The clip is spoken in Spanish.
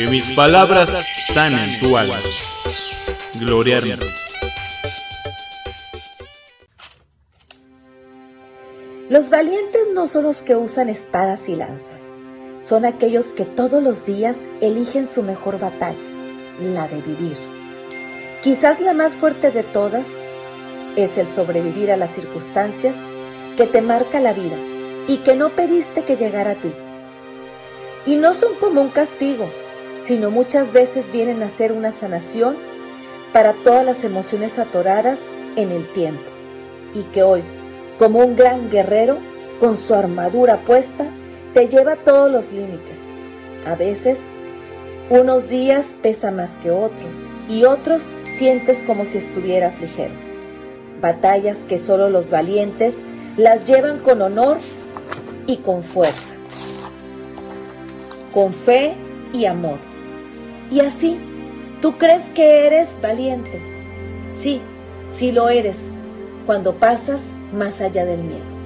Que mis palabras sanen tu alma. Gloria Los valientes no son los que usan espadas y lanzas, son aquellos que todos los días eligen su mejor batalla, la de vivir. Quizás la más fuerte de todas es el sobrevivir a las circunstancias que te marca la vida y que no pediste que llegara a ti. Y no son como un castigo, sino muchas veces vienen a ser una sanación para todas las emociones atoradas en el tiempo y que hoy, como un gran guerrero, con su armadura puesta, te lleva todos los límites. A veces, unos días pesa más que otros y otros sientes como si estuvieras ligero. Batallas que solo los valientes las llevan con honor y con fuerza, con fe y amor. Y así, tú crees que eres valiente. Sí, sí lo eres, cuando pasas más allá del miedo.